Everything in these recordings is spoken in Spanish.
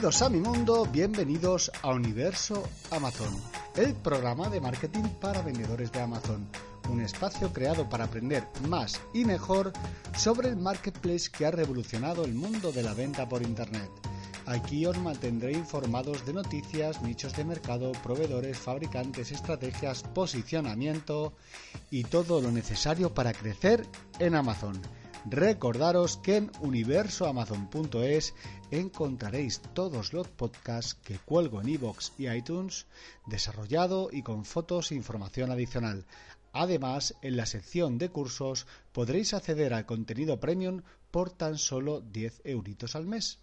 Bienvenidos a mi mundo, bienvenidos a Universo Amazon, el programa de marketing para vendedores de Amazon, un espacio creado para aprender más y mejor sobre el marketplace que ha revolucionado el mundo de la venta por Internet. Aquí os mantendré informados de noticias, nichos de mercado, proveedores, fabricantes, estrategias, posicionamiento y todo lo necesario para crecer en Amazon. Recordaros que en universoamazon.es encontraréis todos los podcasts que cuelgo en iVoox y iTunes, desarrollado y con fotos e información adicional. Además, en la sección de cursos podréis acceder al contenido premium por tan solo 10 euritos al mes.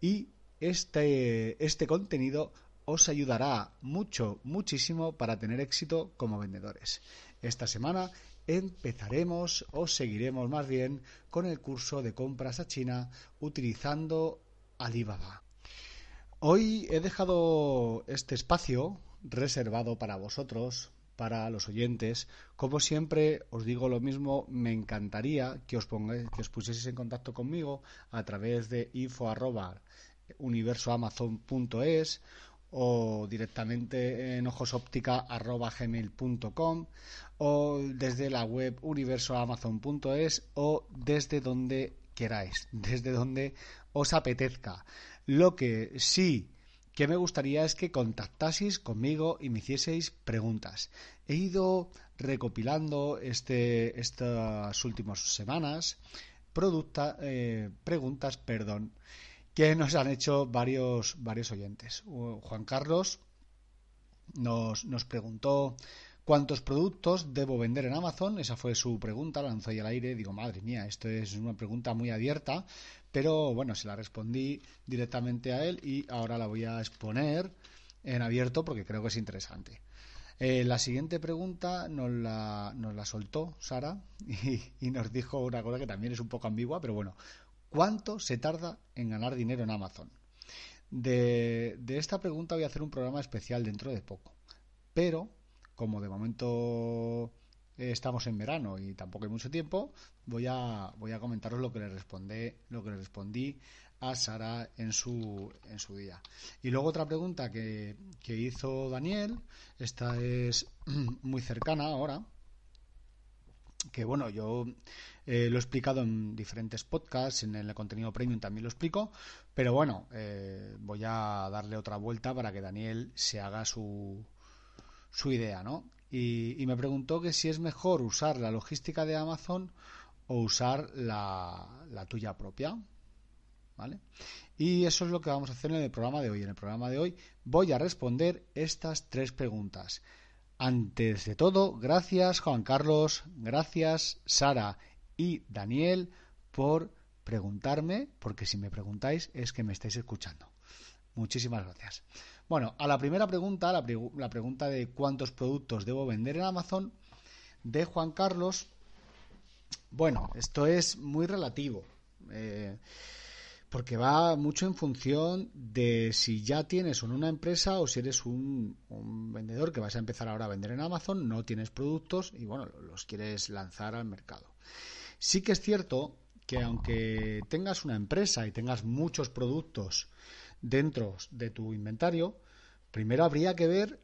Y este, este contenido os ayudará mucho, muchísimo para tener éxito como vendedores. Esta semana empezaremos o seguiremos más bien con el curso de compras a China utilizando Alibaba. Hoy he dejado este espacio reservado para vosotros, para los oyentes. Como siempre, os digo lo mismo, me encantaría que os, pongáis, os pusieseis en contacto conmigo a través de info universoamazon.es o directamente en ojosóptica.gmail.com o desde la web universoamazon.es o desde donde queráis, desde donde os apetezca. Lo que sí que me gustaría es que contactaseis conmigo y me hicieseis preguntas. He ido recopilando este, estas últimas semanas eh, preguntas perdón, que nos han hecho varios, varios oyentes. Juan Carlos nos, nos preguntó cuántos productos debo vender en Amazon. Esa fue su pregunta, la lanzó ahí al aire. Digo, madre mía, esto es una pregunta muy abierta, pero bueno, se la respondí directamente a él y ahora la voy a exponer en abierto porque creo que es interesante. Eh, la siguiente pregunta nos la, nos la soltó Sara y, y, nos dijo una cosa que también es un poco ambigua, pero bueno, ¿Cuánto se tarda en ganar dinero en Amazon? De, esta pregunta voy a hacer un programa especial dentro de poco. Pero, como de momento estamos en verano y tampoco hay mucho tiempo, voy a, voy a comentaros lo que le respondí, lo que le respondí a Sara en su, en su día. Y luego otra pregunta que, que hizo Daniel, esta es muy cercana ahora, que bueno, yo eh, lo he explicado en diferentes podcasts, en el contenido premium también lo explico, pero bueno, eh, voy a darle otra vuelta para que Daniel se haga su, su idea, ¿no? Y, me preguntó que si es mejor usar la logística de Amazon o usar la, la tuya propia, ¿vale? Y eso es lo que vamos a hacer en el programa de hoy. En el programa de hoy voy a responder estas tres preguntas. Antes de todo, gracias Juan Carlos, gracias Sara y Daniel por preguntarme, porque si me preguntáis es que me estáis escuchando. Muchísimas gracias. Bueno, a la primera pregunta, la, pregunta de cuántos productos debo vender en Amazon, de Juan Carlos, bueno, esto es muy relativo. Eh, porque va mucho en función de si ya tienes una empresa o si eres un, vendedor que vas a empezar ahora a vender en Amazon, no tienes productos y bueno, los quieres lanzar al mercado. Sí que es cierto que aunque tengas una empresa y tengas muchos productos dentro de tu inventario, primero habría que ver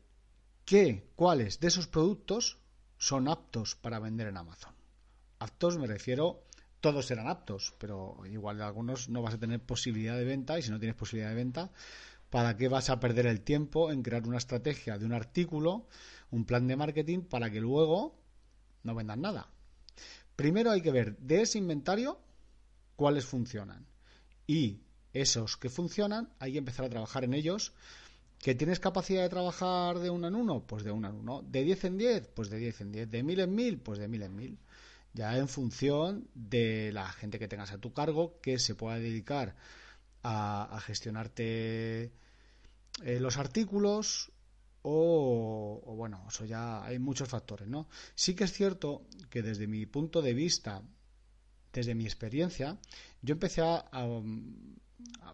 qué, cuáles de esos productos son aptos para vender en Amazon. Aptos me refiero todos serán aptos, pero igual de algunos no vas a tener posibilidad de venta y si no tienes posibilidad de venta, ¿para qué vas a perder el tiempo en crear una estrategia de un artículo, un plan de marketing para que luego no vendan nada? Primero hay que ver de ese inventario cuáles funcionan y esos que funcionan, hay que empezar a trabajar en ellos. ¿Que tienes capacidad de trabajar de uno en uno? Pues de uno en uno. ¿De 10 en 10? Pues de 10 en 10. ¿De mil en mil? Pues de mil en mil. Ya en función de la gente que tengas a tu cargo, que se pueda dedicar a, gestionarte eh, los artículos o, o, bueno, eso ya hay muchos factores, ¿no? Sí que es cierto que desde mi punto de vista, desde mi experiencia, yo empecé a,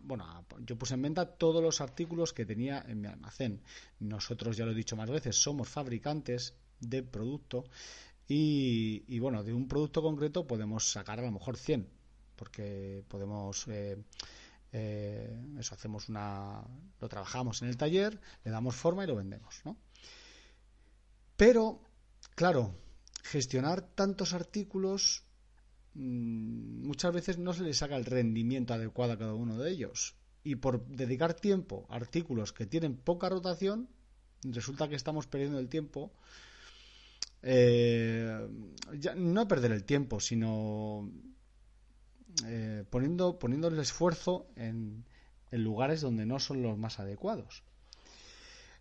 bueno, yo puse en venta todos los artículos que tenía en mi almacén. Nosotros, ya lo he dicho más veces, somos fabricantes de producto y, bueno, de un producto concreto podemos sacar a lo mejor 100, porque podemos... Eh, eh, eso hacemos una lo trabajamos en el taller le damos forma y lo vendemos ¿no? pero claro gestionar tantos artículos Mm, muchas veces no se le saca el rendimiento adecuado a cada uno de ellos. Y por dedicar tiempo a artículos que tienen poca rotación, resulta que estamos perdiendo el tiempo. Eh, no perder el tiempo, sino eh, poniendo, poniendo el esfuerzo en, en lugares donde no son los más adecuados.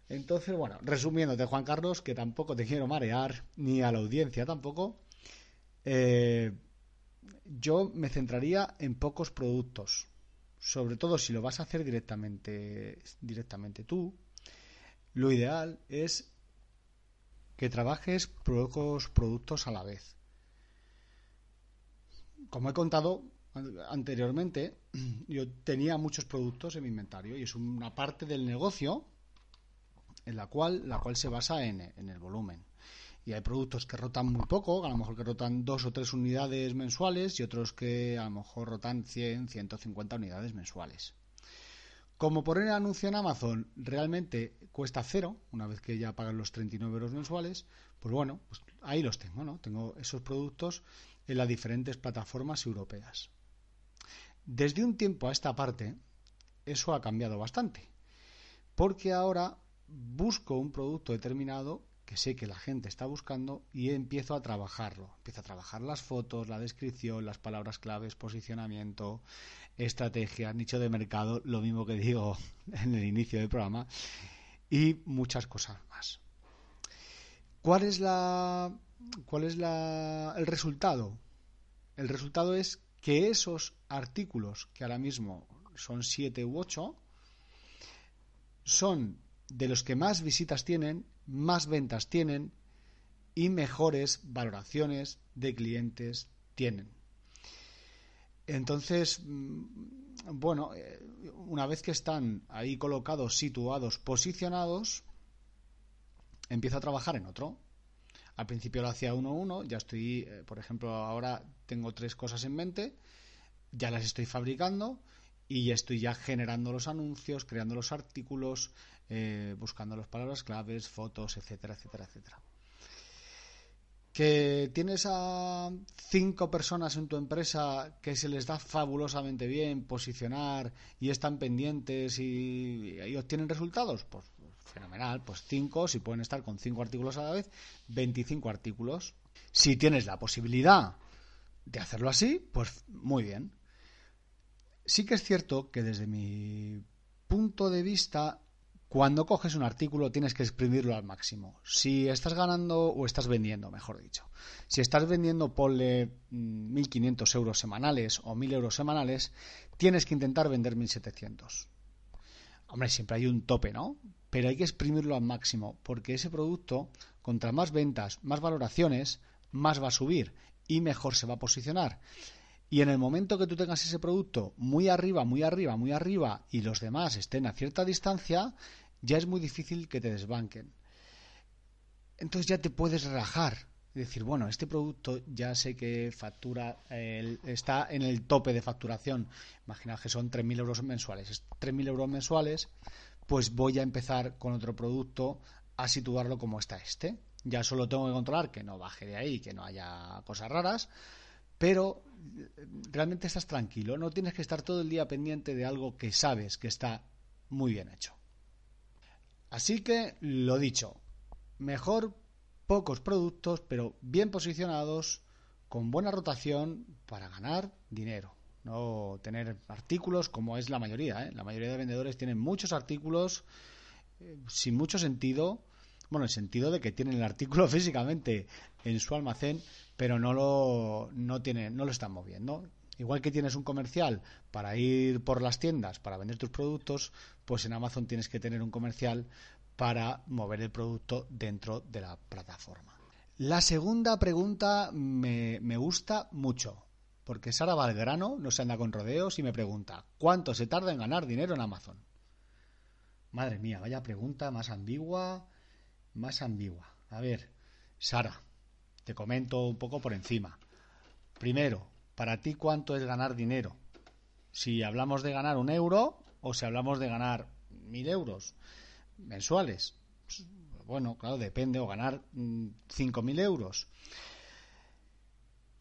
Entonces, bueno, resumiéndote, Juan Carlos, que tampoco te quiero marear, ni a la audiencia tampoco. Eh, yo me centraría en pocos productos. Sobre todo si lo vas a hacer directamente, directamente tú, lo ideal es que trabajes pocos productos a la vez. Como he contado anteriormente, yo tenía muchos productos en mi inventario y es una parte del negocio en la cual, la cual se basa en el volumen y hay productos que rotan muy poco, a lo mejor que rotan dos o tres unidades mensuales y otros que a lo mejor rotan 100, 150 unidades mensuales. Como poner el anuncio en Amazon realmente cuesta cero, una vez que ya pagan los 39 euros mensuales, pues bueno, pues ahí los tengo, ¿no? Tengo esos productos en las diferentes plataformas europeas. Desde un tiempo a esta parte, eso ha cambiado bastante, porque ahora busco un producto determinado que sé que la gente está buscando y empiezo a trabajarlo. Empiezo a trabajar las fotos, la descripción, las palabras claves, posicionamiento, estrategia, nicho de mercado, lo mismo que digo en el inicio del programa, y muchas cosas más. ¿Cuál es la cuál es la, el resultado? El resultado es que esos artículos que ahora mismo son siete u ocho son de los que más visitas tienen más ventas tienen y mejores valoraciones de clientes tienen. Entonces, mm, bueno, eh, una vez que están ahí colocados, situados, posicionados, empiezo a trabajar en otro. Al principio lo hacía uno a uno, ya estoy, eh, por ejemplo, ahora tengo tres cosas en mente, ya las estoy fabricando y estoy ya generando los anuncios, creando los artículos, eh, buscando las palabras claves, fotos, etcétera, etcétera, etcétera. Que tienes a cinco personas en tu empresa que se les da fabulosamente bien posicionar y están pendientes y, y obtienen resultados, pues fenomenal, pues cinco, si pueden estar con cinco artículos a la vez, 25 artículos. Si tienes la posibilidad de hacerlo así, pues muy bien. Sí que es cierto que desde mi punto de vista cuando coges un artículo tienes que exprimirlo al máximo. Si estás ganando o estás vendiendo, mejor dicho. Si estás vendiendo, ponle 1.500 mm, euros semanales o 1.000 euros semanales, tienes que intentar vender 1.700. Hombre, siempre hay un tope, ¿no? Pero hay que exprimirlo al máximo, porque ese producto, contra más ventas, más valoraciones, más va a subir y mejor se va a posicionar. Y en el momento que tú tengas ese producto muy arriba, muy arriba, muy arriba y los demás estén a cierta distancia, ya es muy difícil que te desbanquen. Entonces ya te puedes relajar. y decir, bueno, este producto ya sé que factura, está en el tope de facturación. Imagina que son 3.000 euros mensuales. 3.000 euros mensuales, pues voy a empezar con otro producto a situarlo como está este. Ya solo tengo que controlar que no baje de ahí, que no haya cosas raras, pero realmente estás tranquilo. No tienes que estar todo el día pendiente de algo que sabes que está muy bien hecho. Así que, lo dicho, mejor pocos productos, pero bien posicionados, con buena rotación para ganar dinero. no tener artículos como es la mayoría. ¿eh? La mayoría de vendedores tienen muchos artículos eh, sin mucho sentido. Bueno, en el sentido de que tienen el artículo físicamente en su almacén, pero no lo, no, no lo están moviendo. Igual que tienes un comercial para ir por las tiendas, para vender tus productos, pues en Amazon tienes que tener un comercial para mover el producto dentro de la plataforma. La segunda pregunta me, gusta mucho. Porque Sara Valgrano no se anda con rodeos y me pregunta, ¿cuánto se tarda en ganar dinero en Amazon? Madre mía, vaya pregunta más ambigua, más ambigua. A ver, Sara, te comento un poco por encima. Primero, para ti, ¿cuánto es ganar dinero? Si hablamos de ganar un euro o si hablamos de ganar mil euros mensuales. Bueno, claro, depende, o ganar mm, cinco mil euros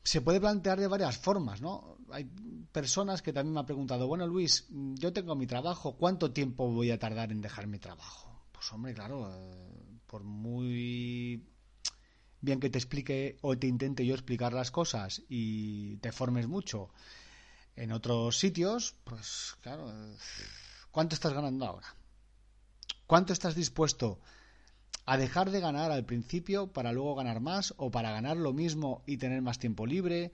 se puede plantear de varias formas, ¿no? Hay personas que también me han preguntado, bueno, Luis, yo tengo mi trabajo, ¿cuánto tiempo voy a tardar en dejar mi trabajo? Pues hombre, claro, eh, por muy bien que te explique o te intente yo explicar las cosas y te formes mucho en otros sitios, pues claro, ¿cuánto estás ganando ahora? ¿Cuánto estás dispuesto a dejar de ganar al principio para luego ganar más o para ganar lo mismo y tener más tiempo libre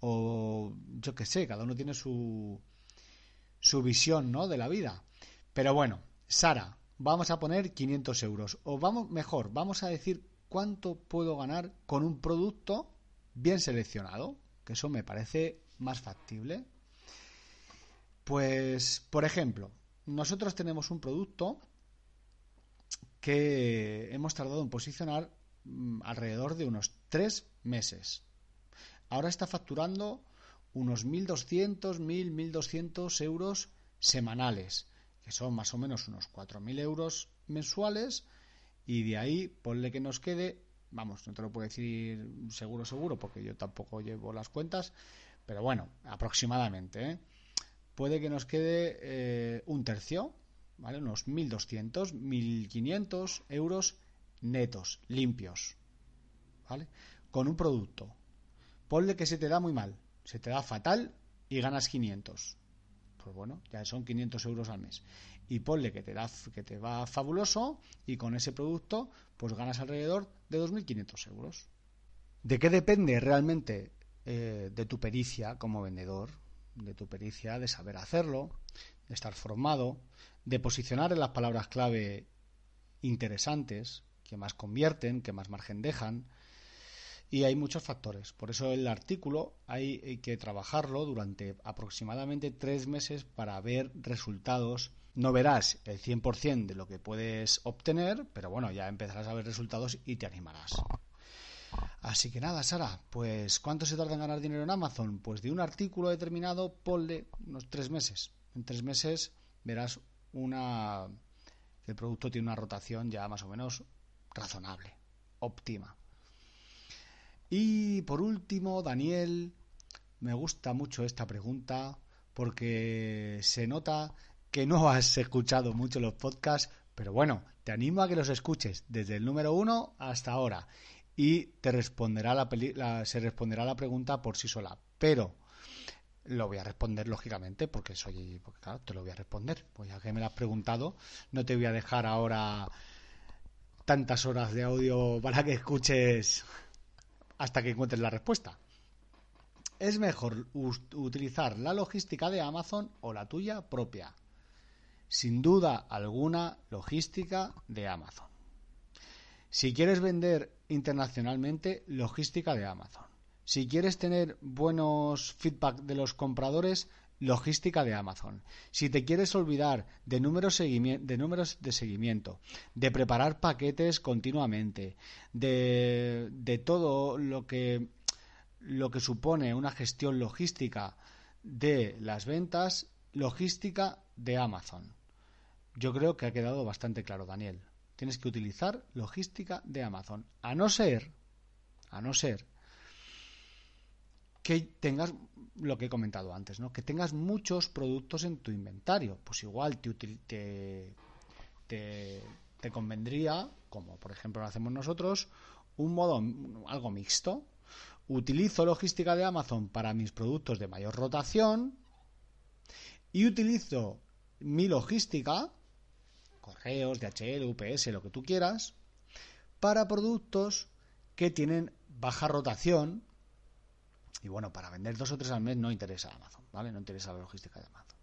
o yo qué sé, cada uno tiene su su visión, ¿no? de la vida. Pero bueno, Sara, vamos a poner 500 euros o vamos mejor, vamos a decir cuánto puedo ganar con un producto bien seleccionado, que eso me parece más factible. Pues, por ejemplo, nosotros tenemos un producto que hemos tardado en posicionar mm, alrededor de unos tres meses. Ahora está facturando unos 1.200, 1.000, 1.200 euros semanales, que son más o menos unos 4.000 euros mensuales, y de ahí ponle que nos quede, vamos, no te lo puedo decir seguro, seguro, porque yo tampoco llevo las cuentas, pero bueno, aproximadamente, ¿eh? puede que nos quede eh, un tercio, ¿vale? Unos 1.200, 1.500 euros netos, limpios, ¿vale? Con un producto. Ponle que se te da muy mal, se te da fatal y ganas 500. Pues bueno, ya son 500 euros al mes. Y ponle que te, da, que te va fabuloso y con ese producto pues ganas alrededor de 2.500 euros. ¿De qué depende realmente eh, de tu pericia como vendedor? De tu pericia de saber hacerlo, de estar formado, de posicionar en las palabras clave interesantes, que más convierten, que más margen dejan. Y hay muchos factores. Por eso el artículo hay que trabajarlo durante aproximadamente tres meses para ver resultados. No verás el 100% de lo que puedes obtener, pero bueno, ya empezarás a ver resultados y te animarás. Así que nada, Sara, pues ¿cuánto se tarda en ganar dinero en Amazon? Pues de un artículo determinado, ponle unos tres meses. En tres meses verás una el producto tiene una rotación ya más o menos razonable, óptima. Y por último, Daniel, me gusta mucho esta pregunta porque se nota que no has escuchado mucho los podcasts, pero bueno, te animo a que los escuches desde el número uno hasta ahora. Y te responderá la, se responderá la pregunta por sí sola. Pero lo voy a responder lógicamente porque soy porque claro te lo voy a responder. Pues ya que me lo has preguntado. No te voy a dejar ahora tantas horas de audio para que escuches hasta que encuentres la respuesta. Es mejor utilizar la logística de Amazon o la tuya propia. Sin duda alguna logística de Amazon. Si quieres vender internacionalmente logística de Amazon. Si quieres tener buenos feedback de los compradores, logística de Amazon. Si te quieres olvidar de números, de números de seguimiento, de preparar paquetes continuamente, de, de todo lo que, lo que supone una gestión logística de las ventas, logística de Amazon. Yo creo que ha quedado bastante claro, Daniel. Tienes que utilizar logística de Amazon. A no ser, a no ser que tengas lo que he comentado antes, ¿no? Que tengas muchos productos en tu inventario. Pues igual te, convendría, como por ejemplo lo hacemos nosotros, un modo algo mixto. Utilizo logística de Amazon para mis productos de mayor rotación, y utilizo mi logística, correos, DHL, UPS, lo que tú quieras, para productos que tienen baja rotación. Y bueno, para vender dos o tres al mes no interesa Amazon, ¿vale? No interesa la logística de Amazon.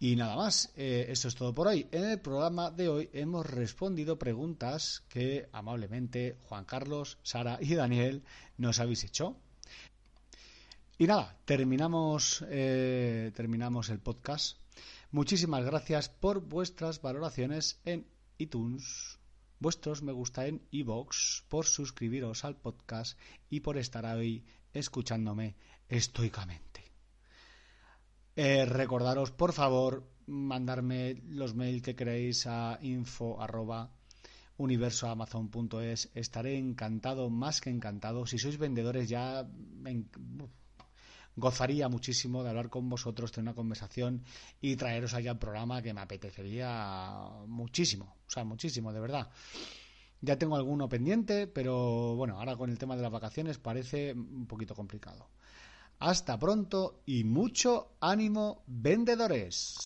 Y nada más, eh, eso es todo por hoy. En el programa de hoy hemos respondido preguntas que amablemente Juan Carlos, Sara y Daniel nos habéis hecho. Y nada, terminamos, eh, terminamos el podcast. Muchísimas gracias por vuestras valoraciones en iTunes, vuestros me gusta en iVoox, por suscribiros al podcast y por estar ahí escuchándome estoicamente. Eh, recordaros, por favor, mandarme los mails que queréis a info universoamazon.es. Estaré encantado, más que encantado. Si sois vendedores ya gozaría muchísimo de hablar con vosotros, tener una conversación y traeros allá al programa que me apetecería muchísimo, o sea, muchísimo, de verdad. Ya tengo alguno pendiente, pero bueno, ahora con el tema de las vacaciones parece un poquito complicado. Hasta pronto y mucho ánimo, vendedores.